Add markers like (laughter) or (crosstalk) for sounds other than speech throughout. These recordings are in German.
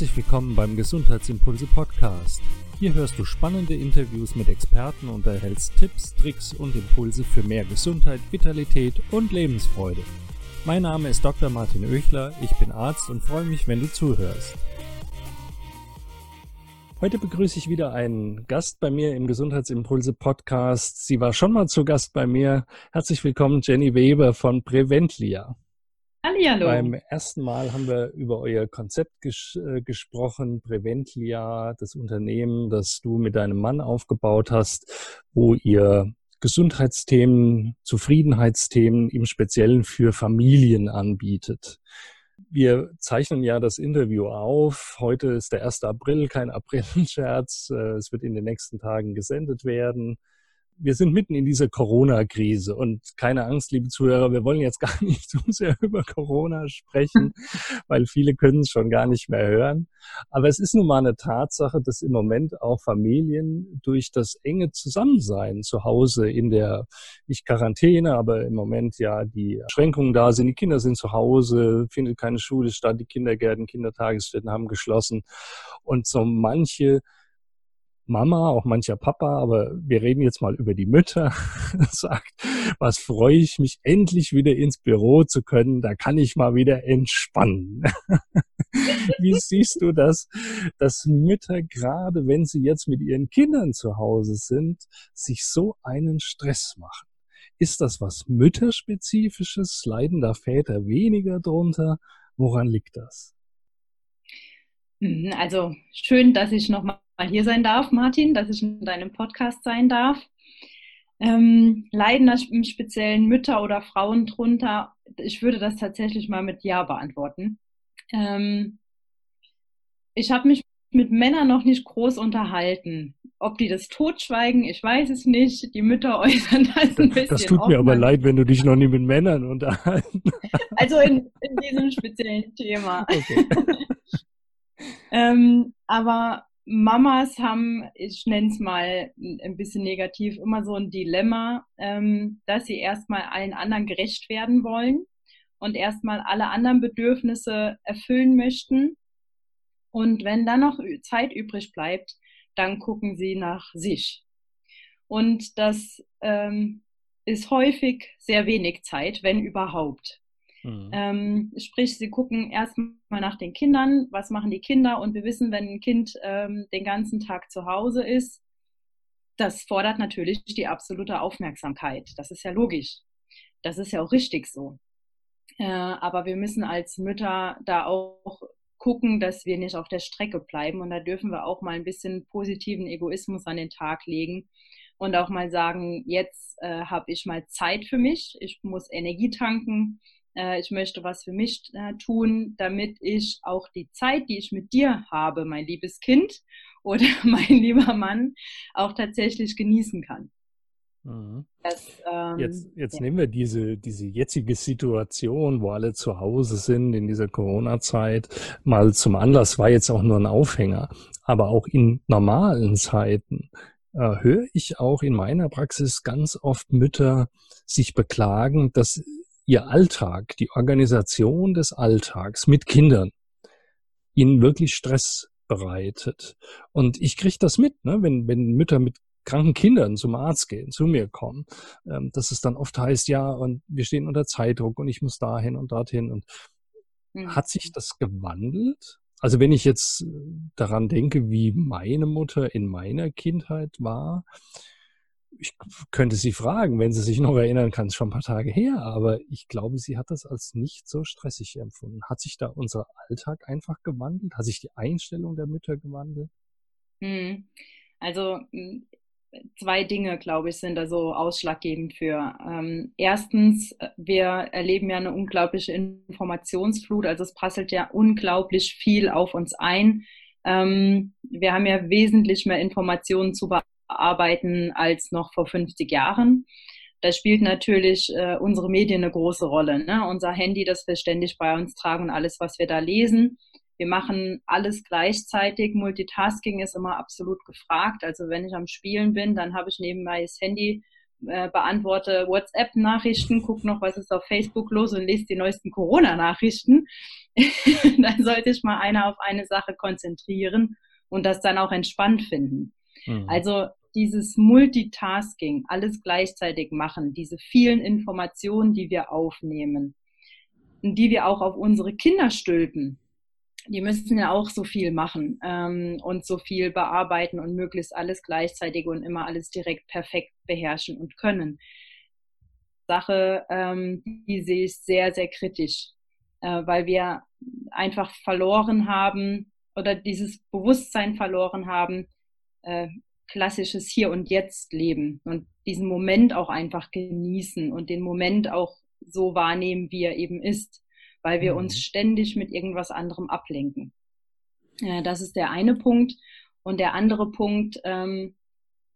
Herzlich willkommen beim Gesundheitsimpulse Podcast. Hier hörst du spannende Interviews mit Experten und erhältst Tipps, Tricks und Impulse für mehr Gesundheit, Vitalität und Lebensfreude. Mein Name ist Dr. Martin Oechler, ich bin Arzt und freue mich, wenn du zuhörst. Heute begrüße ich wieder einen Gast bei mir im Gesundheitsimpulse Podcast. Sie war schon mal zu Gast bei mir. Herzlich willkommen, Jenny Weber von Preventlia. Hallihallo. Beim ersten Mal haben wir über euer Konzept ges äh, gesprochen, Preventlia, das Unternehmen, das du mit deinem Mann aufgebaut hast, wo ihr Gesundheitsthemen, Zufriedenheitsthemen im Speziellen für Familien anbietet. Wir zeichnen ja das Interview auf. Heute ist der 1. April, kein Aprilscherz. Äh, es wird in den nächsten Tagen gesendet werden wir sind mitten in dieser Corona-Krise und keine Angst, liebe Zuhörer, wir wollen jetzt (laughs) gar nicht so sehr über Corona sprechen, (laughs) weil viele können es schon gar nicht mehr hören. Aber es ist nun mal eine Tatsache, dass im Moment auch Familien durch das enge Zusammensein zu Hause in der, nicht Quarantäne, aber im Moment ja die Schränkungen da sind, die Kinder sind zu Hause, findet keine Schule statt, die Kindergärten, Kindertagesstätten haben geschlossen und so manche Mama, auch mancher Papa, aber wir reden jetzt mal über die Mütter, (laughs) sagt, was freue ich mich, endlich wieder ins Büro zu können, da kann ich mal wieder entspannen. (laughs) Wie siehst du das, dass Mütter, gerade wenn sie jetzt mit ihren Kindern zu Hause sind, sich so einen Stress machen? Ist das was Mütterspezifisches? Leiden da Väter weniger drunter? Woran liegt das? Mhm, also schön, dass ich nochmal hier sein darf, Martin, dass ich in deinem Podcast sein darf. Ähm, leiden da im Speziellen Mütter oder Frauen drunter? Ich würde das tatsächlich mal mit Ja beantworten. Ähm, ich habe mich mit Männern noch nicht groß unterhalten. Ob die das totschweigen, ich weiß es nicht. Die Mütter (laughs) äußern das ein bisschen. Das tut mir aber leid, wenn du dich noch nie mit Männern unterhalten hast. Also in, in diesem speziellen Thema. Okay. (laughs) ähm, aber Mamas haben, ich nenne es mal ein bisschen negativ, immer so ein Dilemma, ähm, dass sie erstmal allen anderen gerecht werden wollen und erstmal alle anderen Bedürfnisse erfüllen möchten. Und wenn dann noch Zeit übrig bleibt, dann gucken sie nach sich. Und das ähm, ist häufig sehr wenig Zeit, wenn überhaupt. Mhm. Ähm, sprich, sie gucken erstmal nach den Kindern, was machen die Kinder und wir wissen, wenn ein Kind ähm, den ganzen Tag zu Hause ist, das fordert natürlich die absolute Aufmerksamkeit. Das ist ja logisch. Das ist ja auch richtig so. Äh, aber wir müssen als Mütter da auch gucken, dass wir nicht auf der Strecke bleiben. Und da dürfen wir auch mal ein bisschen positiven Egoismus an den Tag legen und auch mal sagen, jetzt äh, habe ich mal Zeit für mich, ich muss Energie tanken, ich möchte was für mich äh, tun, damit ich auch die Zeit, die ich mit dir habe, mein liebes Kind (laughs) oder (laughs) mein lieber Mann, auch tatsächlich genießen kann. Mhm. Das, ähm, jetzt jetzt ja. nehmen wir diese, diese jetzige Situation, wo alle zu Hause sind in dieser Corona-Zeit, mal zum Anlass, war jetzt auch nur ein Aufhänger. Aber auch in normalen Zeiten äh, höre ich auch in meiner Praxis ganz oft Mütter sich beklagen, dass ihr Alltag, die Organisation des Alltags mit Kindern ihnen wirklich Stress bereitet. Und ich kriege das mit, ne? wenn, wenn Mütter mit kranken Kindern zum Arzt gehen, zu mir kommen, ähm, dass es dann oft heißt, ja, und wir stehen unter Zeitdruck und ich muss dahin und dorthin. Und mhm. hat sich das gewandelt? Also wenn ich jetzt daran denke, wie meine Mutter in meiner Kindheit war, ich könnte sie fragen, wenn sie sich noch erinnern kann, ist schon ein paar Tage her, aber ich glaube, sie hat das als nicht so stressig empfunden. Hat sich da unser Alltag einfach gewandelt? Hat sich die Einstellung der Mütter gewandelt? Hm. Also hm, zwei Dinge, glaube ich, sind da so ausschlaggebend für. Ähm, erstens, wir erleben ja eine unglaubliche Informationsflut, also es prasselt ja unglaublich viel auf uns ein. Ähm, wir haben ja wesentlich mehr Informationen zu bearbeiten arbeiten als noch vor 50 Jahren. Da spielt natürlich äh, unsere Medien eine große Rolle. Ne? Unser Handy, das wir ständig bei uns tragen und alles, was wir da lesen. Wir machen alles gleichzeitig. Multitasking ist immer absolut gefragt. Also wenn ich am Spielen bin, dann habe ich nebenbei das Handy äh, beantworte WhatsApp-Nachrichten, gucke noch, was ist auf Facebook los und lese die neuesten Corona-Nachrichten. (laughs) dann sollte ich mal einer auf eine Sache konzentrieren und das dann auch entspannt finden. Mhm. Also dieses Multitasking, alles gleichzeitig machen, diese vielen Informationen, die wir aufnehmen, die wir auch auf unsere Kinder stülpen, die müssen ja auch so viel machen ähm, und so viel bearbeiten und möglichst alles gleichzeitig und immer alles direkt perfekt beherrschen und können. Sache, ähm, die sehe ich sehr, sehr kritisch, äh, weil wir einfach verloren haben oder dieses Bewusstsein verloren haben, äh, klassisches Hier und Jetzt leben und diesen Moment auch einfach genießen und den Moment auch so wahrnehmen, wie er eben ist weil wir uns mhm. ständig mit irgendwas anderem ablenken. Äh, das ist der eine Punkt. Und der andere Punkt, ähm,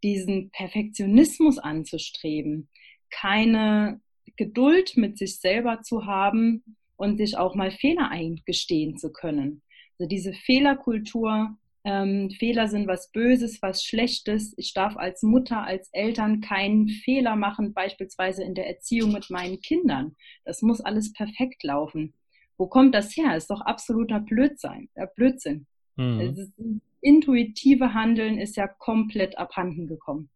diesen Perfektionismus anzustreben, keine Geduld mit sich selber zu haben und sich auch mal Fehler eingestehen zu können. Also diese Fehlerkultur, ähm, Fehler sind was Böses, was Schlechtes. Ich darf als Mutter, als Eltern keinen Fehler machen, beispielsweise in der Erziehung mit meinen Kindern. Das muss alles perfekt laufen. Wo kommt das her? Ist doch absoluter Blödsinn. Äh, Blödsinn. Mhm. Das intuitive Handeln ist ja komplett abhanden gekommen.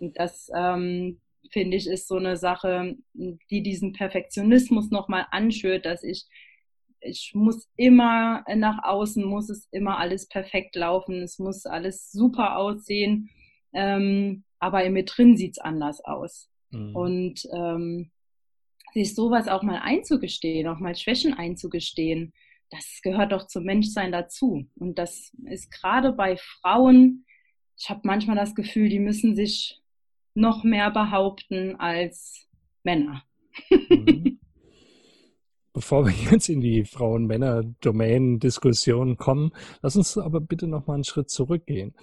Und das ähm, finde ich ist so eine Sache, die diesen Perfektionismus nochmal anschürt, dass ich ich muss immer nach außen, muss es immer alles perfekt laufen, es muss alles super aussehen, ähm, aber in mir drin sieht es anders aus. Mhm. Und ähm, sich sowas auch mal einzugestehen, auch mal Schwächen einzugestehen, das gehört doch zum Menschsein dazu. Und das ist gerade bei Frauen, ich habe manchmal das Gefühl, die müssen sich noch mehr behaupten als Männer. Mhm. (laughs) Bevor wir (laughs) jetzt in die Frauen-Männer-Domänen-Diskussion kommen, lass uns aber bitte noch mal einen Schritt zurückgehen.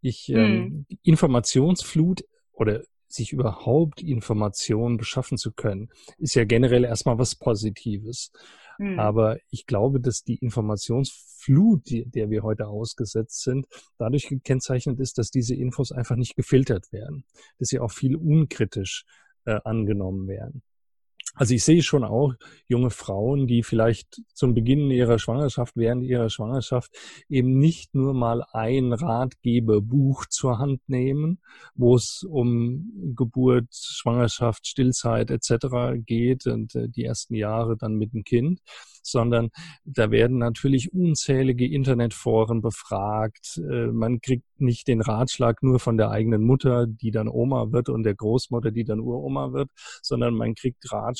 Ich, hm. ähm, Informationsflut oder sich überhaupt Informationen beschaffen zu können, ist ja generell erstmal was Positives. Hm. Aber ich glaube, dass die Informationsflut, die, der wir heute ausgesetzt sind, dadurch gekennzeichnet ist, dass diese Infos einfach nicht gefiltert werden, dass sie auch viel unkritisch äh, angenommen werden. Also ich sehe schon auch junge Frauen, die vielleicht zum Beginn ihrer Schwangerschaft, während ihrer Schwangerschaft eben nicht nur mal ein Ratgeberbuch zur Hand nehmen, wo es um Geburt, Schwangerschaft, Stillzeit etc. geht und äh, die ersten Jahre dann mit dem Kind, sondern da werden natürlich unzählige Internetforen befragt. Äh, man kriegt nicht den Ratschlag nur von der eigenen Mutter, die dann Oma wird und der Großmutter, die dann Uroma wird, sondern man kriegt Ratschläge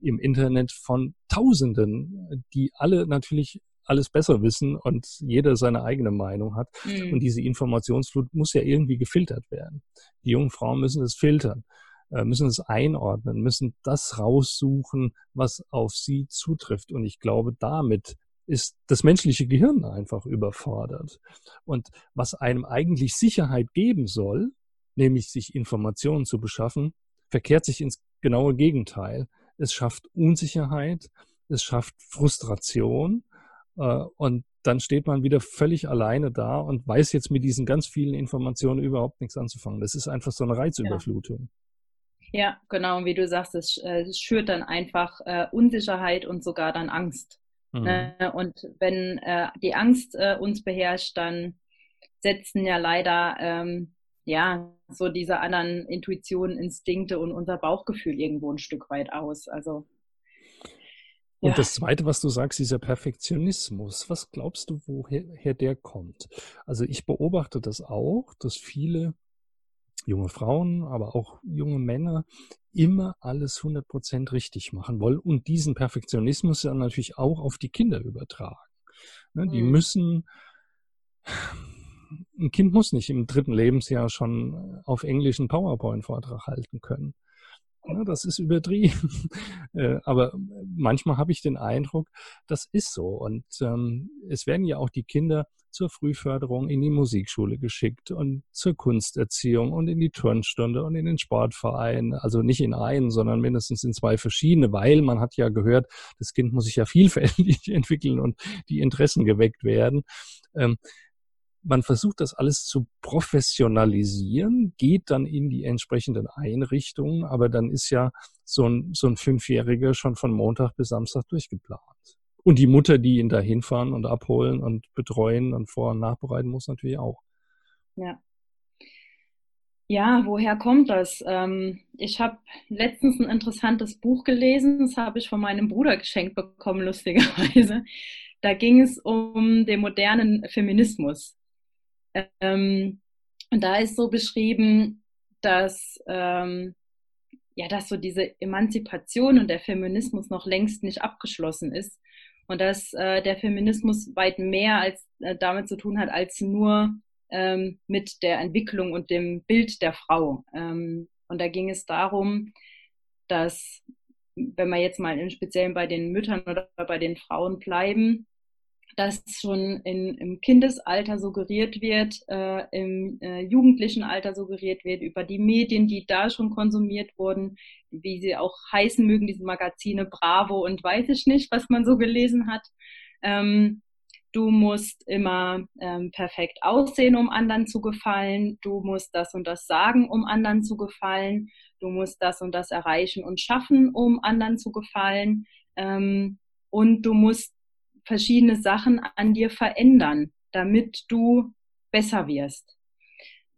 im Internet von Tausenden, die alle natürlich alles besser wissen und jeder seine eigene Meinung hat. Mhm. Und diese Informationsflut muss ja irgendwie gefiltert werden. Die jungen Frauen müssen es filtern. Äh, müssen es einordnen, müssen das raussuchen, was auf sie zutrifft. Und ich glaube, damit ist das menschliche Gehirn einfach überfordert. Und was einem eigentlich Sicherheit geben soll, nämlich sich Informationen zu beschaffen, verkehrt sich ins genaue Gegenteil. Es schafft Unsicherheit, es schafft Frustration äh, und dann steht man wieder völlig alleine da und weiß jetzt mit diesen ganz vielen Informationen überhaupt nichts anzufangen. Das ist einfach so eine Reizüberflutung. Ja. Ja, genau. Und wie du sagst, es, äh, es schürt dann einfach äh, Unsicherheit und sogar dann Angst. Mhm. Ne? Und wenn äh, die Angst äh, uns beherrscht, dann setzen ja leider ähm, ja so diese anderen Intuitionen, Instinkte und unser Bauchgefühl irgendwo ein Stück weit aus. Also und ja. das Zweite, was du sagst, dieser Perfektionismus. Was glaubst du, woher der kommt? Also ich beobachte das auch, dass viele junge Frauen, aber auch junge Männer immer alles 100% richtig machen wollen und diesen Perfektionismus dann natürlich auch auf die Kinder übertragen. Ne, die mhm. müssen, ein Kind muss nicht im dritten Lebensjahr schon auf Englisch einen PowerPoint-Vortrag halten können. Ja, das ist übertrieben. (laughs) Äh, aber manchmal habe ich den Eindruck, das ist so. Und ähm, es werden ja auch die Kinder zur Frühförderung in die Musikschule geschickt und zur Kunsterziehung und in die Turnstunde und in den Sportverein. Also nicht in einen, sondern mindestens in zwei verschiedene, weil man hat ja gehört, das Kind muss sich ja vielfältig (laughs) entwickeln und die Interessen geweckt werden. Ähm, man versucht das alles zu professionalisieren, geht dann in die entsprechenden Einrichtungen, aber dann ist ja so ein, so ein Fünfjähriger schon von Montag bis Samstag durchgeplant. Und die Mutter, die ihn da hinfahren und abholen und betreuen und vor- und nachbereiten muss, natürlich auch. Ja. Ja, woher kommt das? Ähm, ich habe letztens ein interessantes Buch gelesen, das habe ich von meinem Bruder geschenkt bekommen, lustigerweise. Da ging es um den modernen Feminismus. Ähm, und da ist so beschrieben, dass, ähm, ja, dass so diese Emanzipation und der Feminismus noch längst nicht abgeschlossen ist und dass äh, der Feminismus weit mehr als äh, damit zu tun hat, als nur ähm, mit der Entwicklung und dem Bild der Frau. Ähm, und da ging es darum, dass, wenn wir jetzt mal im Speziellen bei den Müttern oder bei den Frauen bleiben, dass schon in, im Kindesalter suggeriert wird, äh, im äh, jugendlichen Alter suggeriert wird, über die Medien, die da schon konsumiert wurden, wie sie auch heißen mögen, diese Magazine Bravo und weiß ich nicht, was man so gelesen hat. Ähm, du musst immer ähm, perfekt aussehen, um anderen zu gefallen, du musst das und das sagen, um anderen zu gefallen, du musst das und das erreichen und schaffen, um anderen zu gefallen. Ähm, und du musst verschiedene Sachen an dir verändern, damit du besser wirst.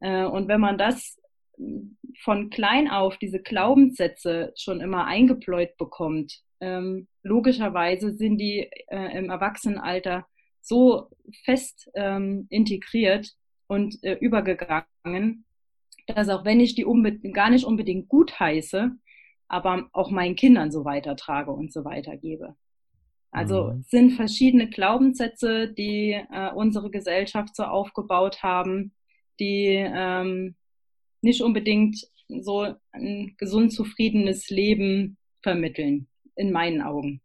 Äh, und wenn man das von klein auf, diese Glaubenssätze schon immer eingepläut bekommt, ähm, logischerweise sind die äh, im Erwachsenenalter so fest ähm, integriert und äh, übergegangen, dass auch wenn ich die gar nicht unbedingt gut heiße, aber auch meinen Kindern so weitertrage und so weitergebe. Also mhm. sind verschiedene Glaubenssätze, die äh, unsere Gesellschaft so aufgebaut haben, die ähm, nicht unbedingt so ein gesund zufriedenes Leben vermitteln, in meinen Augen.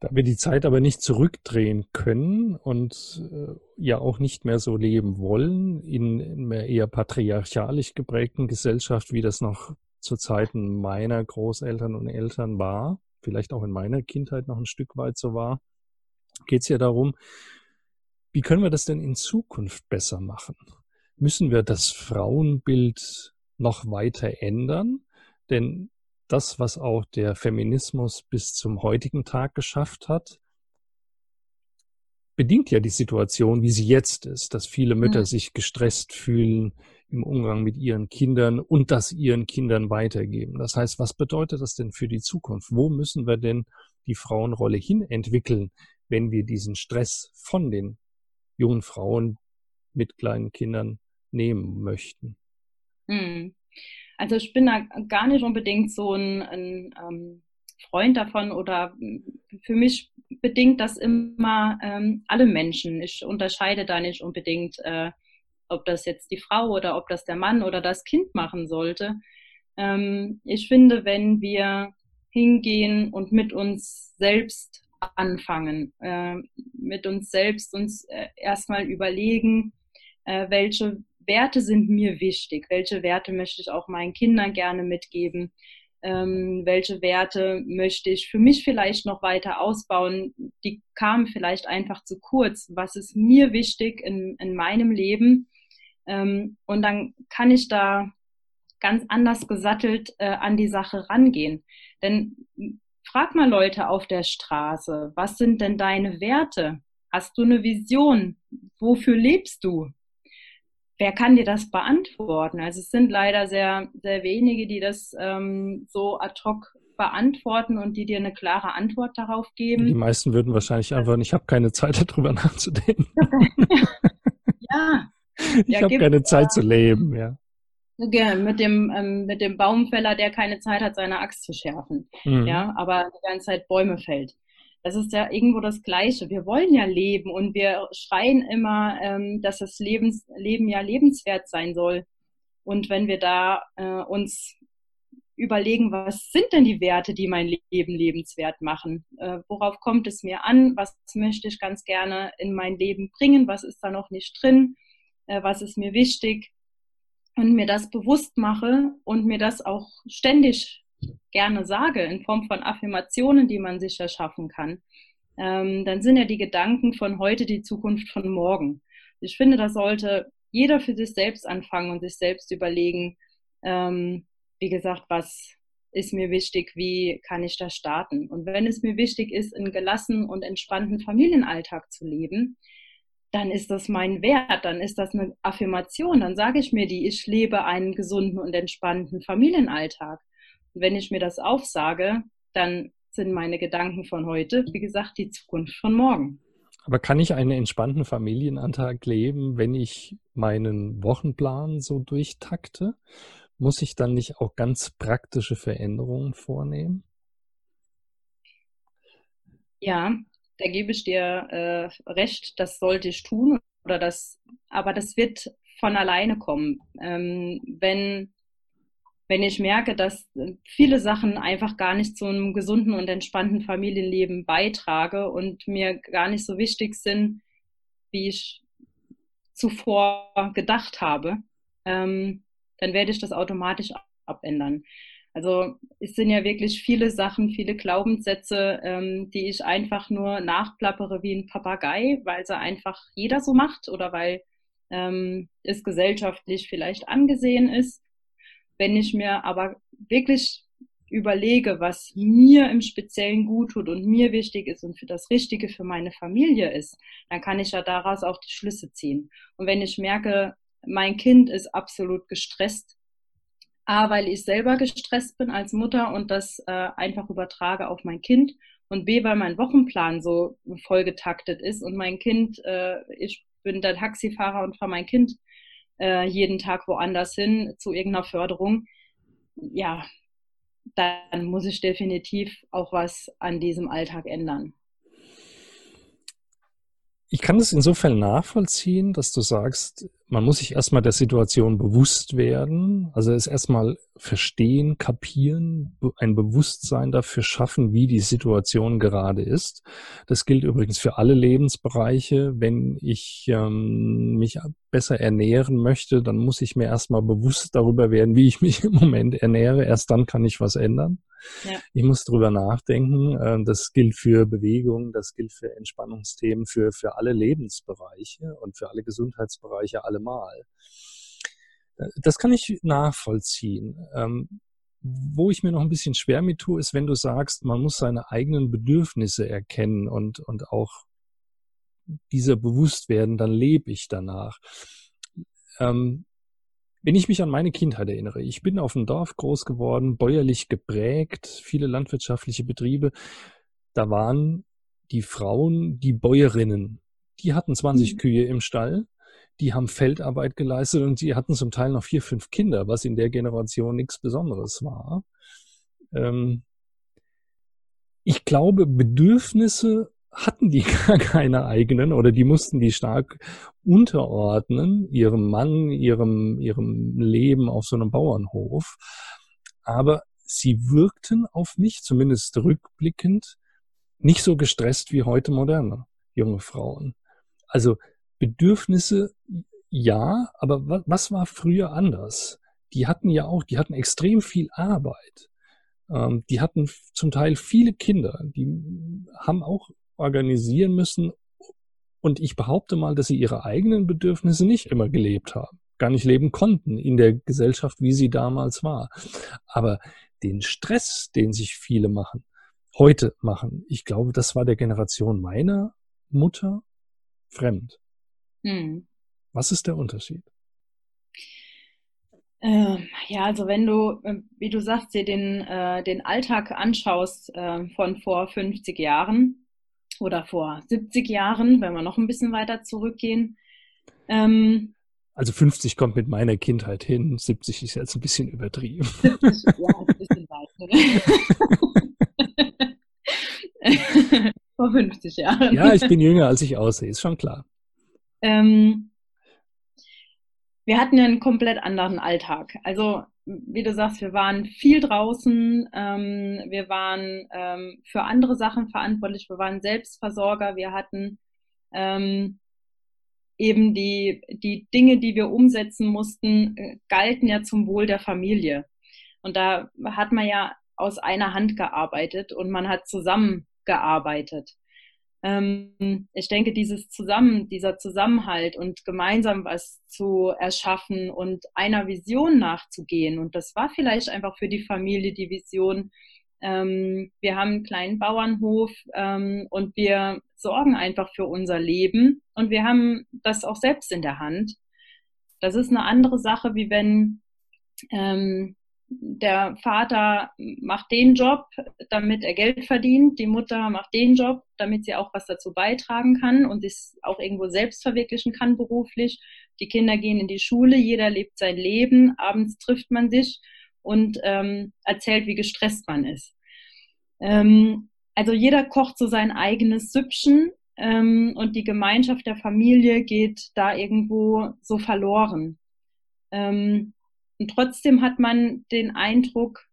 Da wir die Zeit aber nicht zurückdrehen können und äh, ja auch nicht mehr so leben wollen, in, in einer eher patriarchalisch geprägten Gesellschaft, wie das noch zu Zeiten meiner Großeltern und Eltern war, vielleicht auch in meiner Kindheit noch ein Stück weit so war, geht es ja darum, wie können wir das denn in Zukunft besser machen? Müssen wir das Frauenbild noch weiter ändern? Denn das, was auch der Feminismus bis zum heutigen Tag geschafft hat, bedingt ja die Situation, wie sie jetzt ist, dass viele Mütter mhm. sich gestresst fühlen, im Umgang mit ihren Kindern und das ihren Kindern weitergeben. Das heißt, was bedeutet das denn für die Zukunft? Wo müssen wir denn die Frauenrolle hin entwickeln, wenn wir diesen Stress von den jungen Frauen mit kleinen Kindern nehmen möchten? Hm. Also ich bin da gar nicht unbedingt so ein, ein ähm, Freund davon oder für mich bedingt das immer ähm, alle Menschen. Ich unterscheide da nicht unbedingt äh, ob das jetzt die Frau oder ob das der Mann oder das Kind machen sollte. Ähm, ich finde, wenn wir hingehen und mit uns selbst anfangen, äh, mit uns selbst uns äh, erstmal überlegen, äh, welche Werte sind mir wichtig, welche Werte möchte ich auch meinen Kindern gerne mitgeben, ähm, welche Werte möchte ich für mich vielleicht noch weiter ausbauen, die kamen vielleicht einfach zu kurz, was ist mir wichtig in, in meinem Leben ähm, und dann kann ich da ganz anders gesattelt äh, an die Sache rangehen. Denn frag mal Leute auf der Straße, was sind denn deine Werte? Hast du eine Vision? Wofür lebst du? Wer kann dir das beantworten? Also es sind leider sehr, sehr wenige, die das ähm, so ad hoc beantworten und die dir eine klare Antwort darauf geben. Die meisten würden wahrscheinlich antworten, ich habe keine Zeit (laughs) darüber nachzudenken. (laughs) ja, ich ja, habe keine Zeit zu leben, ja. mit dem, ähm, mit dem Baumfäller, der keine Zeit hat, seine Axt zu schärfen, mhm. ja, aber die ganze Zeit Bäume fällt. Das ist ja irgendwo das Gleiche. Wir wollen ja leben und wir schreien immer, ähm, dass das Lebens, Leben ja lebenswert sein soll. Und wenn wir da äh, uns überlegen, was sind denn die Werte, die mein Leben lebenswert machen? Äh, worauf kommt es mir an? Was möchte ich ganz gerne in mein Leben bringen? Was ist da noch nicht drin? Äh, was ist mir wichtig und mir das bewusst mache und mir das auch ständig gerne sage in Form von Affirmationen, die man sich erschaffen kann, ähm, dann sind ja die Gedanken von heute die Zukunft von morgen. Ich finde, da sollte jeder für sich selbst anfangen und sich selbst überlegen, ähm, wie gesagt, was ist mir wichtig, wie kann ich da starten. Und wenn es mir wichtig ist, einen gelassenen und entspannten Familienalltag zu leben, dann ist das mein Wert, dann ist das eine Affirmation, dann sage ich mir die, ich lebe einen gesunden und entspannten Familienalltag. Und wenn ich mir das aufsage, dann sind meine Gedanken von heute, wie gesagt, die Zukunft von morgen. Aber kann ich einen entspannten Familienalltag leben, wenn ich meinen Wochenplan so durchtakte? Muss ich dann nicht auch ganz praktische Veränderungen vornehmen? Ja, da gebe ich dir äh, recht, das sollte ich tun oder das, aber das wird von alleine kommen. Ähm, wenn, wenn ich merke, dass viele Sachen einfach gar nicht zu einem gesunden und entspannten Familienleben beitrage und mir gar nicht so wichtig sind, wie ich zuvor gedacht habe, ähm, dann werde ich das automatisch abändern. Also es sind ja wirklich viele Sachen, viele Glaubenssätze, ähm, die ich einfach nur nachplappere wie ein Papagei, weil sie einfach jeder so macht oder weil ähm, es gesellschaftlich vielleicht angesehen ist. Wenn ich mir aber wirklich überlege, was mir im Speziellen gut tut und mir wichtig ist und für das Richtige für meine Familie ist, dann kann ich ja daraus auch die Schlüsse ziehen. Und wenn ich merke, mein Kind ist absolut gestresst, A, weil ich selber gestresst bin als Mutter und das äh, einfach übertrage auf mein Kind. Und B, weil mein Wochenplan so vollgetaktet ist und mein Kind, äh, ich bin der Taxifahrer und fahre mein Kind äh, jeden Tag woanders hin zu irgendeiner Förderung. Ja, dann muss ich definitiv auch was an diesem Alltag ändern. Ich kann das insofern nachvollziehen, dass du sagst, man muss sich erstmal der Situation bewusst werden, also es erstmal verstehen, kapieren, ein Bewusstsein dafür schaffen, wie die Situation gerade ist. Das gilt übrigens für alle Lebensbereiche. Wenn ich ähm, mich besser ernähren möchte, dann muss ich mir erstmal bewusst darüber werden, wie ich mich (laughs) im Moment ernähre. Erst dann kann ich was ändern. Ja. Ich muss drüber nachdenken. Ähm, das gilt für Bewegung, das gilt für Entspannungsthemen, für, für alle Lebensbereiche und für alle Gesundheitsbereiche allemal. Das kann ich nachvollziehen. Ähm, wo ich mir noch ein bisschen schwer mit tue, ist, wenn du sagst, man muss seine eigenen Bedürfnisse erkennen und, und auch dieser bewusst werden, dann lebe ich danach. Ähm, wenn ich mich an meine Kindheit erinnere, ich bin auf dem Dorf groß geworden, bäuerlich geprägt, viele landwirtschaftliche Betriebe. Da waren die Frauen die Bäuerinnen. Die hatten 20 mhm. Kühe im Stall, die haben Feldarbeit geleistet und die hatten zum Teil noch vier, fünf Kinder, was in der Generation nichts Besonderes war. Ähm ich glaube, Bedürfnisse hatten die (laughs) gar keine eigenen oder die mussten die stark unterordnen, ihrem Mann, ihrem, ihrem Leben auf so einem Bauernhof. Aber sie wirkten auf mich, zumindest rückblickend, nicht so gestresst wie heute moderne junge Frauen. Also Bedürfnisse, ja, aber was war früher anders? Die hatten ja auch, die hatten extrem viel Arbeit. Ähm, die hatten zum Teil viele Kinder. Die haben auch organisieren müssen. Und ich behaupte mal, dass sie ihre eigenen Bedürfnisse nicht immer gelebt haben, gar nicht leben konnten in der Gesellschaft, wie sie damals war. Aber den Stress, den sich viele machen, heute machen, ich glaube, das war der Generation meiner Mutter fremd. Hm. Was ist der Unterschied? Ähm, ja, also wenn du, äh, wie du sagst, dir den, äh, den Alltag anschaust äh, von vor 50 Jahren, oder vor 70 Jahren, wenn wir noch ein bisschen weiter zurückgehen. Ähm, also 50 kommt mit meiner Kindheit hin, 70 ist jetzt ein bisschen übertrieben. 70, ja, ein bisschen weiter. (laughs) (laughs) vor 50 Jahren. Ja, ich bin jünger, als ich aussehe, ist schon klar. Ähm, wir hatten einen komplett anderen Alltag. Also wie du sagst, wir waren viel draußen, ähm, wir waren ähm, für andere Sachen verantwortlich, wir waren Selbstversorger, wir hatten ähm, eben die, die Dinge, die wir umsetzen mussten, äh, galten ja zum Wohl der Familie. Und da hat man ja aus einer Hand gearbeitet und man hat zusammengearbeitet. Ähm, ich denke, dieses Zusammen, dieser Zusammenhalt und gemeinsam was zu erschaffen und einer Vision nachzugehen. Und das war vielleicht einfach für die Familie die Vision. Ähm, wir haben einen kleinen Bauernhof ähm, und wir sorgen einfach für unser Leben und wir haben das auch selbst in der Hand. Das ist eine andere Sache, wie wenn ähm, der Vater macht den Job, damit er Geld verdient, die Mutter macht den Job, damit sie auch was dazu beitragen kann und sich auch irgendwo selbst verwirklichen kann beruflich. Die Kinder gehen in die Schule, jeder lebt sein Leben, abends trifft man sich und ähm, erzählt, wie gestresst man ist. Ähm, also jeder kocht so sein eigenes Süppchen ähm, und die Gemeinschaft der Familie geht da irgendwo so verloren. Ähm, und trotzdem hat man den Eindruck,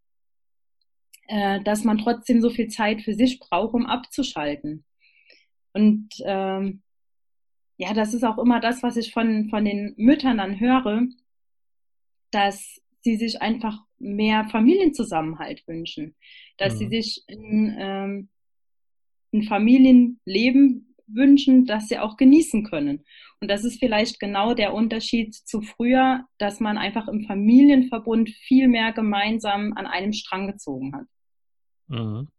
äh, dass man trotzdem so viel Zeit für sich braucht, um abzuschalten. Und ähm, ja, das ist auch immer das, was ich von, von den Müttern dann höre, dass sie sich einfach mehr Familienzusammenhalt wünschen, dass mhm. sie sich ein, ähm, ein Familienleben wünschen, das sie auch genießen können. Und das ist vielleicht genau der Unterschied zu früher, dass man einfach im Familienverbund viel mehr gemeinsam an einem Strang gezogen hat. Mhm.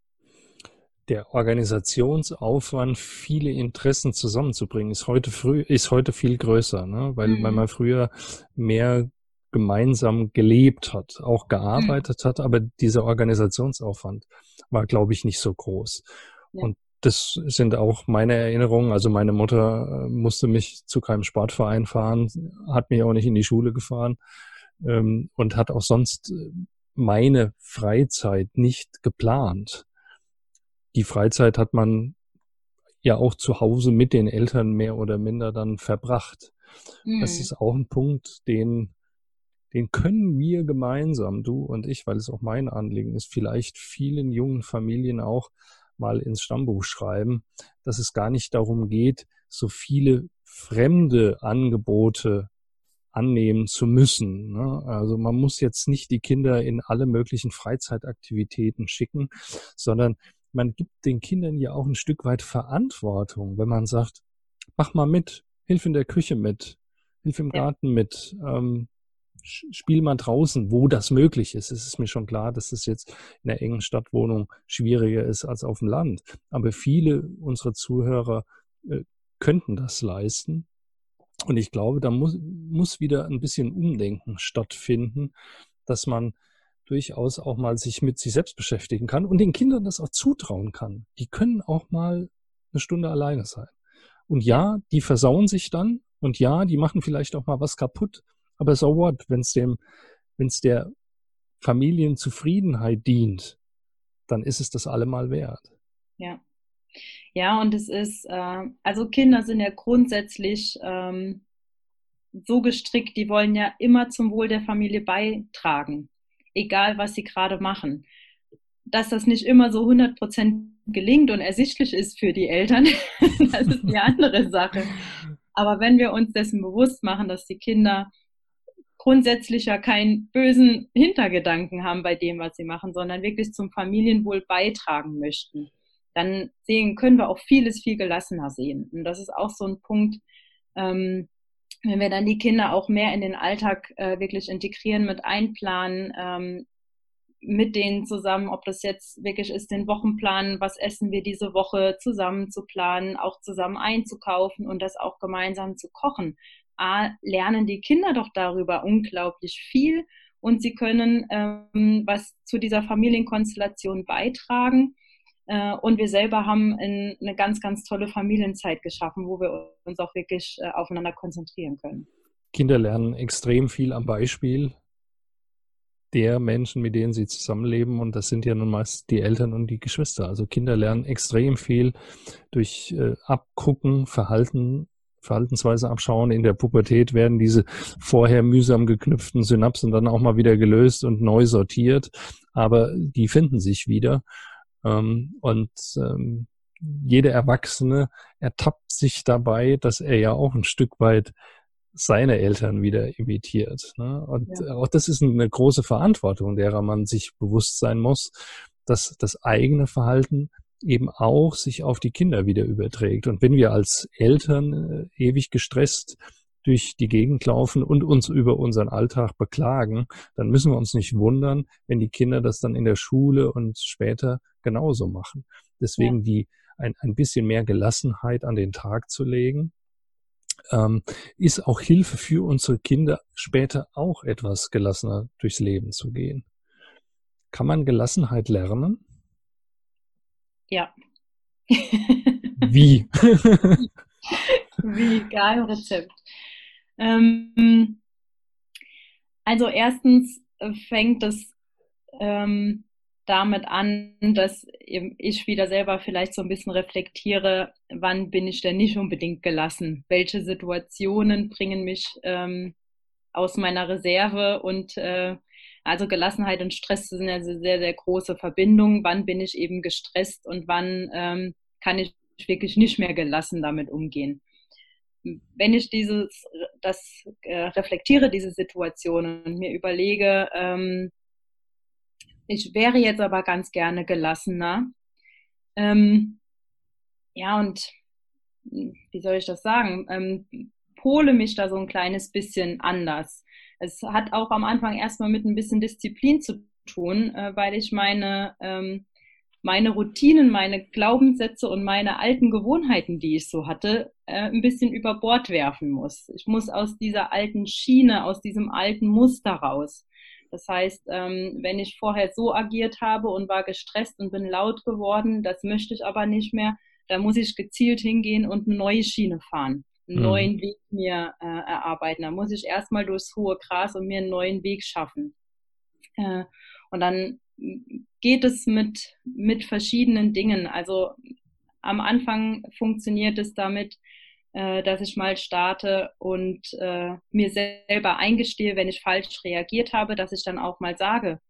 Der Organisationsaufwand, viele Interessen zusammenzubringen, ist heute früh, ist heute viel größer, ne? weil, mhm. weil man früher mehr gemeinsam gelebt hat, auch gearbeitet mhm. hat, aber dieser Organisationsaufwand war, glaube ich, nicht so groß. Ja. Und das sind auch meine Erinnerungen. Also meine Mutter äh, musste mich zu keinem Sportverein fahren, hat mich auch nicht in die Schule gefahren ähm, und hat auch sonst äh, meine Freizeit nicht geplant. Die Freizeit hat man ja auch zu Hause mit den Eltern mehr oder minder dann verbracht. Mhm. Das ist auch ein Punkt, den, den können wir gemeinsam, du und ich, weil es auch mein Anliegen ist, vielleicht vielen jungen Familien auch mal ins Stammbuch schreiben, dass es gar nicht darum geht, so viele fremde Angebote annehmen zu müssen. Ne? Also man muss jetzt nicht die Kinder in alle möglichen Freizeitaktivitäten schicken, sondern man gibt den Kindern ja auch ein Stück weit Verantwortung, wenn man sagt, mach mal mit, hilf in der Küche mit, hilf im Garten mit, ähm, spiel mal draußen, wo das möglich ist. Es ist mir schon klar, dass es jetzt in einer engen Stadtwohnung schwieriger ist als auf dem Land. Aber viele unserer Zuhörer äh, könnten das leisten. Und ich glaube, da muss, muss wieder ein bisschen Umdenken stattfinden, dass man durchaus auch mal sich mit sich selbst beschäftigen kann und den Kindern das auch zutrauen kann. Die können auch mal eine Stunde alleine sein. Und ja, die versauen sich dann und ja, die machen vielleicht auch mal was kaputt. Aber so what, wenn es dem, wenn es der Familienzufriedenheit dient, dann ist es das allemal wert. Ja. Ja, und es ist, äh, also Kinder sind ja grundsätzlich ähm, so gestrickt, die wollen ja immer zum Wohl der Familie beitragen, egal was sie gerade machen. Dass das nicht immer so 100% gelingt und ersichtlich ist für die Eltern, (laughs) das ist die andere Sache. Aber wenn wir uns dessen bewusst machen, dass die Kinder grundsätzlich ja keinen bösen Hintergedanken haben bei dem, was sie machen, sondern wirklich zum Familienwohl beitragen möchten, dann sehen, können wir auch vieles viel gelassener sehen. Und das ist auch so ein Punkt, ähm, wenn wir dann die Kinder auch mehr in den Alltag äh, wirklich integrieren, mit einplanen, ähm, mit denen zusammen, ob das jetzt wirklich ist, den Wochenplan, was essen wir diese Woche zusammen zu planen, auch zusammen einzukaufen und das auch gemeinsam zu kochen. A, lernen die Kinder doch darüber unglaublich viel und sie können ähm, was zu dieser Familienkonstellation beitragen. Äh, und wir selber haben in, eine ganz, ganz tolle Familienzeit geschaffen, wo wir uns auch wirklich äh, aufeinander konzentrieren können. Kinder lernen extrem viel am Beispiel der Menschen, mit denen sie zusammenleben. Und das sind ja nun meist die Eltern und die Geschwister. Also Kinder lernen extrem viel durch äh, Abgucken, Verhalten Verhaltensweise abschauen. In der Pubertät werden diese vorher mühsam geknüpften Synapsen dann auch mal wieder gelöst und neu sortiert, aber die finden sich wieder. Ähm, und ähm, jeder Erwachsene ertappt sich dabei, dass er ja auch ein Stück weit seine Eltern wieder imitiert. Ne? Und ja. auch das ist eine große Verantwortung, derer man sich bewusst sein muss, dass das eigene Verhalten eben auch sich auf die Kinder wieder überträgt. Und wenn wir als Eltern äh, ewig gestresst durch die Gegend laufen und uns über unseren Alltag beklagen, dann müssen wir uns nicht wundern, wenn die Kinder das dann in der Schule und später genauso machen. Deswegen ja. die ein, ein bisschen mehr Gelassenheit an den Tag zu legen, ähm, ist auch Hilfe für unsere Kinder, später auch etwas gelassener durchs Leben zu gehen. Kann man Gelassenheit lernen? Ja. Wie? Wie, Geheimrezept. Ähm, also erstens fängt es ähm, damit an, dass ich wieder selber vielleicht so ein bisschen reflektiere, wann bin ich denn nicht unbedingt gelassen? Welche Situationen bringen mich ähm, aus meiner Reserve? Und äh, also Gelassenheit und Stress sind ja sehr, sehr große Verbindungen. Wann bin ich eben gestresst und wann ähm, kann ich wirklich nicht mehr gelassen damit umgehen? Wenn ich dieses, das äh, reflektiere, diese Situation und mir überlege, ähm, ich wäre jetzt aber ganz gerne gelassener. Ähm, ja, und hm, wie soll ich das sagen? Ähm, pole mich da so ein kleines bisschen anders. Es hat auch am Anfang erstmal mit ein bisschen Disziplin zu tun, äh, weil ich meine, ähm, meine Routinen, meine Glaubenssätze und meine alten Gewohnheiten, die ich so hatte, äh, ein bisschen über Bord werfen muss. Ich muss aus dieser alten Schiene, aus diesem alten Muster raus. Das heißt, ähm, wenn ich vorher so agiert habe und war gestresst und bin laut geworden, das möchte ich aber nicht mehr, da muss ich gezielt hingehen und eine neue Schiene fahren, einen mhm. neuen Weg mir äh, erarbeiten. Da muss ich erstmal durchs hohe Gras und mir einen neuen Weg schaffen. Äh, und dann geht es mit, mit verschiedenen Dingen. Also am Anfang funktioniert es damit, äh, dass ich mal starte und äh, mir selber eingestehe, wenn ich falsch reagiert habe, dass ich dann auch mal sage,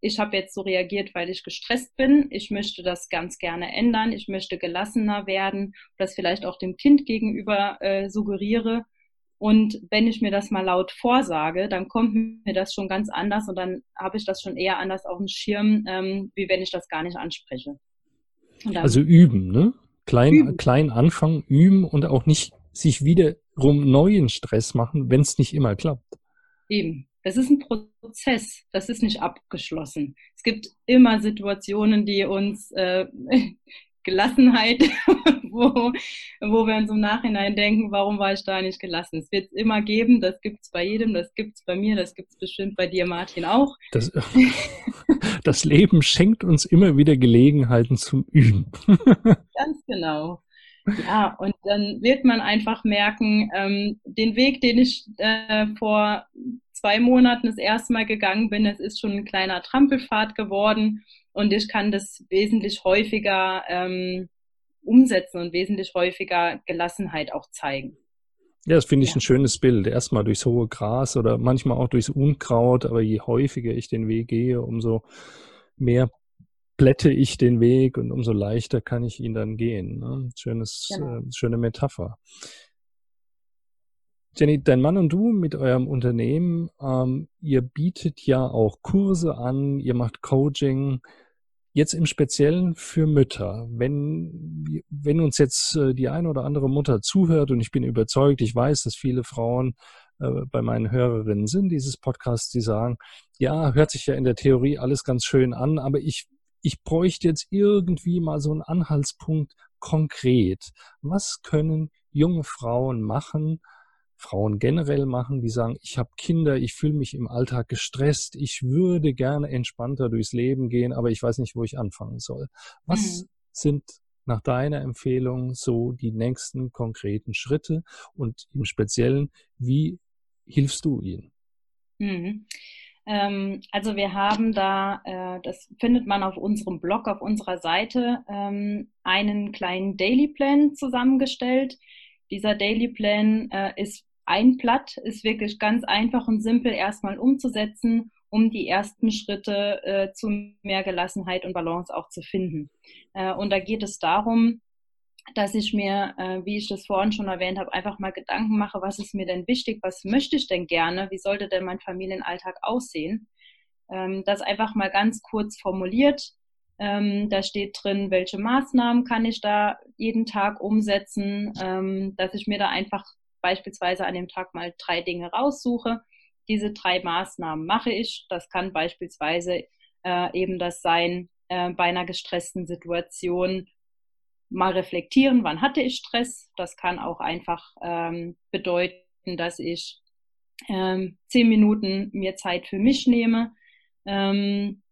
ich habe jetzt so reagiert, weil ich gestresst bin. Ich möchte das ganz gerne ändern. Ich möchte gelassener werden, das vielleicht auch dem Kind gegenüber äh, suggeriere. Und wenn ich mir das mal laut vorsage, dann kommt mir das schon ganz anders und dann habe ich das schon eher anders auf dem Schirm, ähm, wie wenn ich das gar nicht anspreche. also üben, ne? Klein, üben. klein anfangen, üben und auch nicht sich wiederum neuen Stress machen, wenn es nicht immer klappt. Eben. Das ist ein Prozess, das ist nicht abgeschlossen. Es gibt immer Situationen, die uns äh, (laughs) Gelassenheit, (laughs) wo, wo wir uns im Nachhinein denken, warum war ich da nicht gelassen? Es wird es immer geben, das gibt es bei jedem, das gibt es bei mir, das gibt es bestimmt bei dir, Martin, auch. Das, (laughs) das Leben schenkt uns immer wieder Gelegenheiten zum Üben. Ganz genau. Ja, und dann wird man einfach merken, ähm, den Weg, den ich äh, vor zwei Monaten das erste Mal gegangen bin, es ist schon ein kleiner Trampelpfad geworden und ich kann das wesentlich häufiger ähm, umsetzen und wesentlich häufiger Gelassenheit auch zeigen. Ja, das finde ich ja. ein schönes Bild. Erstmal durchs hohe Gras oder manchmal auch durchs Unkraut, aber je häufiger ich den Weg gehe, umso mehr plätte ich den Weg und umso leichter kann ich ihn dann gehen. Ne? Schönes, genau. äh, schöne Metapher. Jenny, dein Mann und du mit eurem Unternehmen, ähm, ihr bietet ja auch Kurse an, ihr macht Coaching. Jetzt im Speziellen für Mütter. Wenn, wenn uns jetzt äh, die eine oder andere Mutter zuhört und ich bin überzeugt, ich weiß, dass viele Frauen äh, bei meinen Hörerinnen sind dieses Podcasts, die sagen, ja, hört sich ja in der Theorie alles ganz schön an, aber ich, ich bräuchte jetzt irgendwie mal so einen Anhaltspunkt konkret. Was können junge Frauen machen, Frauen generell machen, die sagen, ich habe Kinder, ich fühle mich im Alltag gestresst, ich würde gerne entspannter durchs Leben gehen, aber ich weiß nicht, wo ich anfangen soll. Was mhm. sind nach deiner Empfehlung so die nächsten konkreten Schritte und im Speziellen, wie hilfst du ihnen? Mhm. Ähm, also wir haben da, äh, das findet man auf unserem Blog, auf unserer Seite, ähm, einen kleinen Daily Plan zusammengestellt. Dieser Daily Plan äh, ist ein Blatt ist wirklich ganz einfach und simpel erstmal umzusetzen, um die ersten Schritte äh, zu mehr Gelassenheit und Balance auch zu finden. Äh, und da geht es darum, dass ich mir, äh, wie ich das vorhin schon erwähnt habe, einfach mal Gedanken mache, was ist mir denn wichtig, was möchte ich denn gerne, wie sollte denn mein Familienalltag aussehen. Ähm, das einfach mal ganz kurz formuliert, Ähm, da steht drin, welche Maßnahmen kann ich da jeden Tag umsetzen, ähm, dass ich mir da einfach beispielsweise an dem Tag mal drei Dinge raussuche. Diese drei Maßnahmen mache ich. Das kann beispielsweise äh, eben das sein, äh, bei einer gestressten Situation mal reflektieren, wann hatte ich Stress. Das kann auch einfach ähm, bedeuten, dass ich ähm, zehn Minuten mir Zeit für mich nehme, ähm,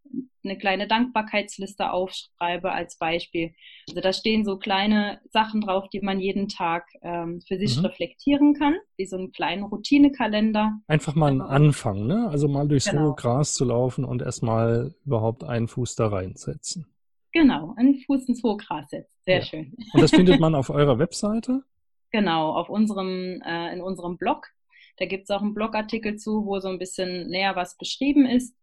eine kleine Dankbarkeitsliste aufschreibe als Beispiel. Also da stehen so kleine Sachen drauf, die man jeden Tag ähm, für sich mhm. reflektieren kann, wie so einen kleinen Routinekalender. Einfach mal einen genau. Anfang, ne? Also mal durchs genau. hohe Gras zu laufen und erstmal überhaupt einen Fuß da reinsetzen. Genau, einen Fuß ins hohe Gras setzen. Sehr ja. schön. Und das findet man (laughs) auf eurer Webseite? Genau, auf unserem, äh, in unserem Blog. Da gibt es auch einen Blogartikel zu, wo so ein bisschen näher was beschrieben ist.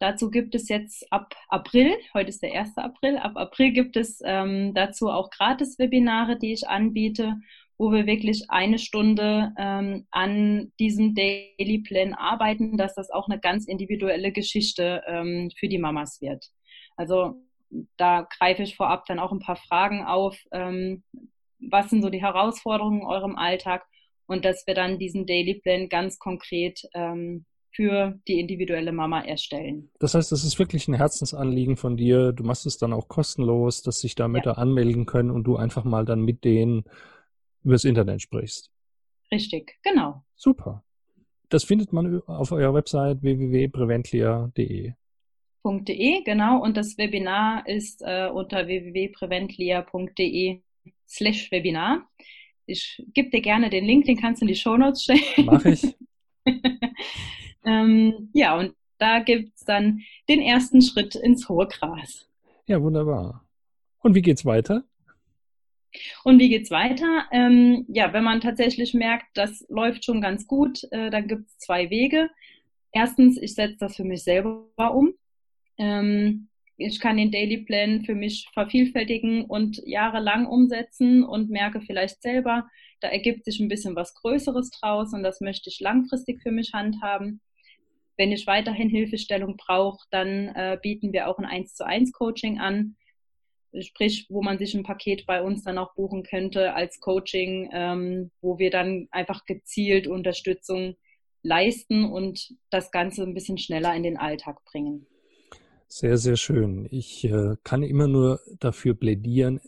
Dazu gibt es jetzt ab April, heute ist der 1. April, ab April gibt es ähm, dazu auch Gratis-Webinare, die ich anbiete, wo wir wirklich eine Stunde ähm, an diesem Daily Plan arbeiten, dass das auch eine ganz individuelle Geschichte ähm, für die Mamas wird. Also da greife ich vorab dann auch ein paar Fragen auf. Ähm, was sind so die Herausforderungen in eurem Alltag? Und dass wir dann diesen Daily Plan ganz konkret ähm, für die individuelle Mama erstellen. Das heißt, das ist wirklich ein Herzensanliegen von dir. Du machst es dann auch kostenlos, dass sich da Mütter ja. anmelden können und du einfach mal dann mit denen übers Internet sprichst. Richtig, genau. Super. Das findet man auf eurer Website www.preventlia.de. .de, genau. Und das Webinar ist äh, unter www.preventlia.de slash Webinar. Ich gebe dir gerne den Link, den kannst du in die Show Notes stellen. Mach ich. (laughs) Ähm, ja, und da gibt es dann den ersten Schritt ins hohe Gras. Ja, wunderbar. Und wie geht's weiter? Und wie geht's weiter? Ähm, ja, wenn man tatsächlich merkt, das läuft schon ganz gut, äh, dann gibt es zwei Wege. Erstens, ich setze das für mich selber um. Ähm, ich kann den Daily Plan für mich vervielfältigen und jahrelang umsetzen und merke vielleicht selber, da ergibt sich ein bisschen was Größeres draus und das möchte ich langfristig für mich handhaben. Wenn ich weiterhin Hilfestellung brauche, dann äh, bieten wir auch ein 1 zu 1 Coaching an. Sprich, wo man sich ein Paket bei uns dann auch buchen könnte als Coaching, ähm, wo wir dann einfach gezielt Unterstützung leisten und das Ganze ein bisschen schneller in den Alltag bringen. Sehr, sehr schön. Ich äh, kann immer nur dafür plädieren,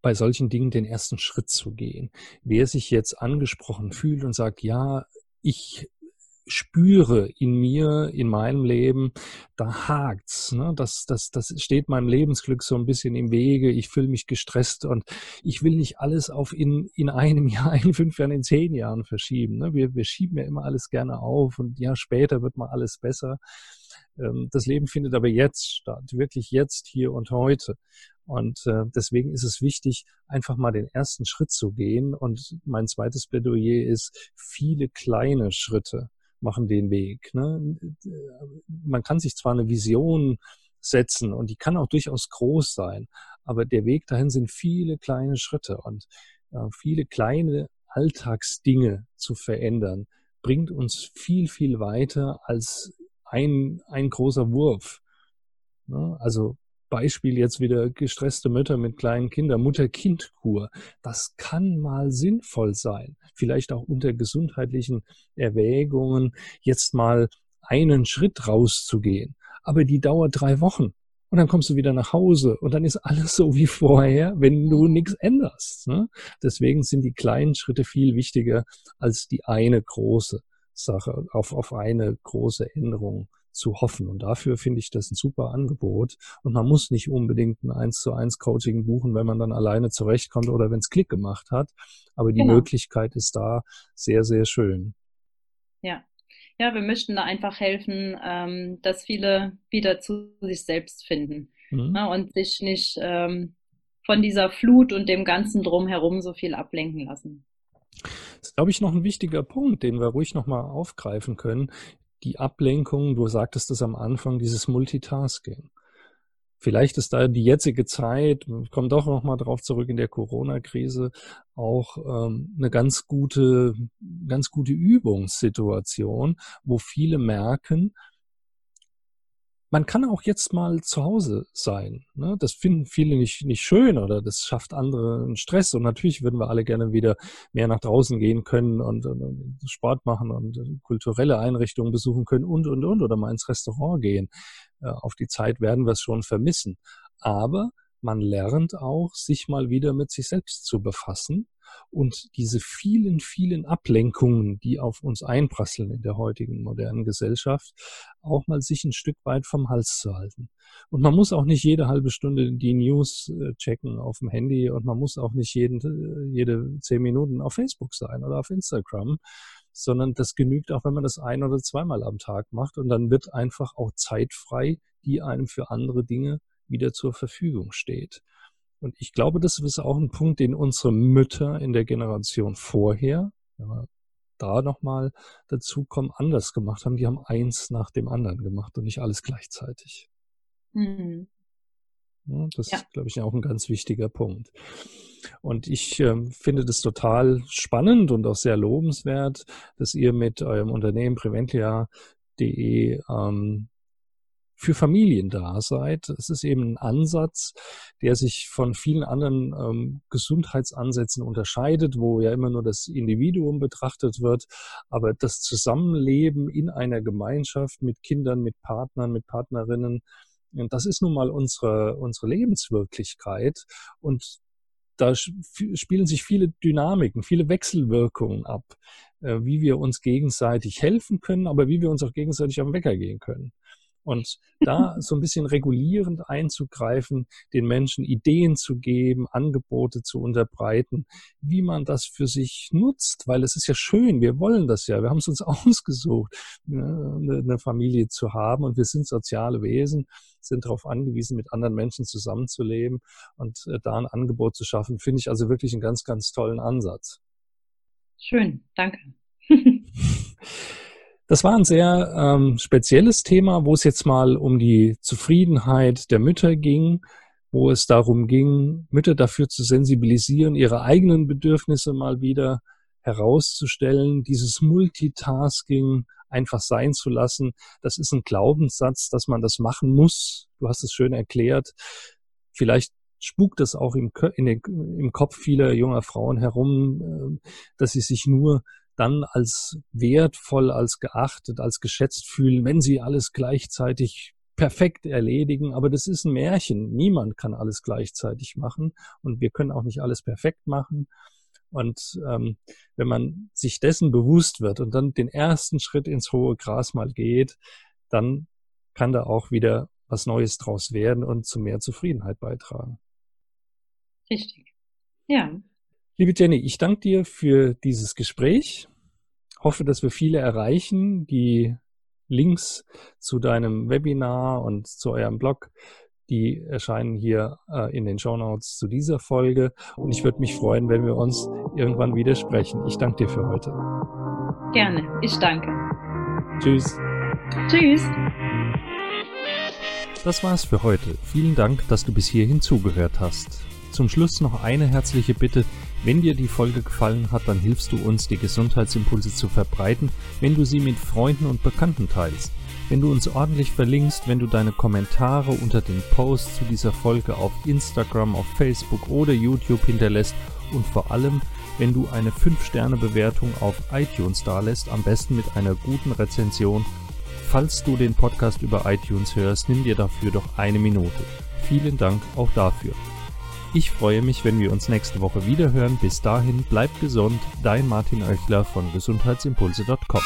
bei solchen Dingen den ersten Schritt zu gehen. Wer sich jetzt angesprochen fühlt und sagt, ja, ich spüre in mir, in meinem Leben, da hakt's. Ne? Das, das, das steht meinem Lebensglück so ein bisschen im Wege. Ich fühle mich gestresst und ich will nicht alles auf in, in einem (laughs) Jahr, in fünf Jahren, in zehn Jahren verschieben. Ne? Wir, wir schieben ja immer alles gerne auf und ja, später wird mal alles besser. Ähm, das Leben findet aber jetzt statt, wirklich jetzt, hier und heute. Und äh, deswegen ist es wichtig, einfach mal den ersten Schritt zu gehen. Und mein zweites Plädoyer ist viele kleine Schritte machen den Weg. Ne? Man kann sich zwar eine Vision setzen und die kann auch durchaus groß sein, aber der Weg dahin sind viele kleine Schritte und äh, viele kleine Alltagsdinge zu verändern, bringt uns viel, viel weiter als ein, ein großer Wurf. Ne? Also Beispiel jetzt wieder gestresste Mütter mit kleinen Kindern, Mutter-Kind-Kur. Das kann mal sinnvoll sein. Vielleicht auch unter gesundheitlichen Erwägungen jetzt mal einen Schritt rauszugehen. Aber die dauert drei Wochen. Und dann kommst du wieder nach Hause und dann ist alles so wie vorher, wenn du nichts änderst. Ne? Deswegen sind die kleinen Schritte viel wichtiger als die eine große Sache, auf, auf eine große Änderung zu hoffen. Und dafür finde ich das ein super Angebot. Und man muss nicht unbedingt ein 1 zu 1 Coaching buchen, wenn man dann alleine zurechtkommt oder wenn es Klick gemacht hat. Aber die genau. Möglichkeit ist da sehr, sehr schön. Ja. Ja, wir möchten da einfach helfen, ähm, dass viele wieder zu sich selbst finden mhm. ne, und sich nicht ähm, von dieser Flut und dem ganzen Drumherum so viel ablenken lassen. Das ist, glaube ich, noch ein wichtiger Punkt, den wir ruhig nochmal aufgreifen können die Ablenkung, du sagtest es am Anfang, dieses Multitasking. Vielleicht ist da die jetzige Zeit, ich komme doch nochmal drauf zurück in der Corona-Krise, auch ähm, eine ganz gute, ganz gute Übungssituation, wo viele merken, man kann auch jetzt mal zu Hause sein. Ne? Das finden viele nicht, nicht schön oder das schafft andere einen Stress. Und natürlich würden wir alle gerne wieder mehr nach draußen gehen können und, und, Sport machen und kulturelle Einrichtungen besuchen können und, und, und oder mal ins Restaurant gehen. Äh, auf die Zeit werden wir es schon vermissen. Aber man lernt auch, sich mal wieder mit sich selbst zu befassen und diese vielen, vielen Ablenkungen, die auf uns einprasseln in der heutigen modernen Gesellschaft, auch mal sich ein Stück weit vom Hals zu halten. Und man muss auch nicht jede halbe Stunde die News äh, checken auf dem Handy und man muss auch nicht jeden, äh, jede zehn Minuten auf Facebook sein oder auf Instagram, sondern das genügt auch, wenn man das ein oder zweimal am Tag macht und dann wird einfach auch Zeit frei, die einem für andere Dinge wieder zur Verfügung steht. Und ich glaube, das ist auch ein Punkt, den unsere Mütter in der Generation vorher, wenn wir da nochmal dazu kommen, anders gemacht haben. Die haben eins nach dem anderen gemacht und nicht alles gleichzeitig. Mhm. Ja, das ja. ist, glaube ich, auch ein ganz wichtiger Punkt. Und ich äh, finde das total spannend und auch sehr lobenswert, dass ihr mit eurem Unternehmen Preventlia.de ähm, für Familien da seid. Es ist eben ein Ansatz, der sich von vielen anderen ähm, Gesundheitsansätzen unterscheidet, wo ja immer nur das Individuum betrachtet wird. Aber das Zusammenleben in einer Gemeinschaft mit Kindern, mit Partnern, mit Partnerinnen, das ist nun mal unsere, unsere Lebenswirklichkeit. Und da spielen sich viele Dynamiken, viele Wechselwirkungen ab, äh, wie wir uns gegenseitig helfen können, aber wie wir uns auch gegenseitig am Wecker gehen können. Und da so ein bisschen regulierend einzugreifen, den Menschen Ideen zu geben, Angebote zu unterbreiten, wie man das für sich nutzt, weil es ist ja schön, wir wollen das ja, wir haben es uns (laughs) ausgesucht, ne, eine Familie zu haben und wir sind soziale Wesen, sind darauf angewiesen, mit anderen Menschen zusammenzuleben und äh, da ein Angebot zu schaffen, finde ich also wirklich einen ganz, ganz tollen Ansatz. Schön, danke. (laughs) Das war ein sehr ähm, spezielles Thema, wo es jetzt mal um die Zufriedenheit der Mütter ging, wo es darum ging, Mütter dafür zu sensibilisieren, ihre eigenen Bedürfnisse mal wieder herauszustellen, dieses Multitasking einfach sein zu lassen. Das ist ein Glaubenssatz, dass man das machen muss. Du hast es schön erklärt. Vielleicht spukt das auch im, den, im Kopf vieler junger Frauen herum, äh, dass sie sich nur dann als wertvoll, als geachtet, als geschätzt fühlen, wenn sie alles gleichzeitig perfekt erledigen. Aber das ist ein Märchen. Niemand kann alles gleichzeitig machen und wir können auch nicht alles perfekt machen. Und ähm, wenn man sich dessen bewusst wird und dann den ersten Schritt ins hohe Gras mal geht, dann kann da auch wieder was Neues draus werden und zu mehr Zufriedenheit beitragen. Richtig. Ja. Liebe Jenny, ich danke dir für dieses Gespräch. Hoffe, dass wir viele erreichen. Die Links zu deinem Webinar und zu eurem Blog, die erscheinen hier äh, in den Show Notes zu dieser Folge. Und ich würde mich freuen, wenn wir uns irgendwann wieder sprechen. Ich danke dir für heute. Gerne. Ich danke. Tschüss. Tschüss. Das war's für heute. Vielen Dank, dass du bis hierhin zugehört hast. Zum Schluss noch eine herzliche Bitte. Wenn dir die Folge gefallen hat, dann hilfst du uns, die Gesundheitsimpulse zu verbreiten, wenn du sie mit Freunden und Bekannten teilst. Wenn du uns ordentlich verlinkst, wenn du deine Kommentare unter den Posts zu dieser Folge auf Instagram, auf Facebook oder YouTube hinterlässt und vor allem, wenn du eine 5-Sterne-Bewertung auf iTunes dalässt, am besten mit einer guten Rezension. Falls du den Podcast über iTunes hörst, nimm dir dafür doch eine Minute. Vielen Dank auch dafür. Ich freue mich, wenn wir uns nächste Woche wieder hören. Bis dahin, bleibt gesund. Dein Martin Oechler von gesundheitsimpulse.com.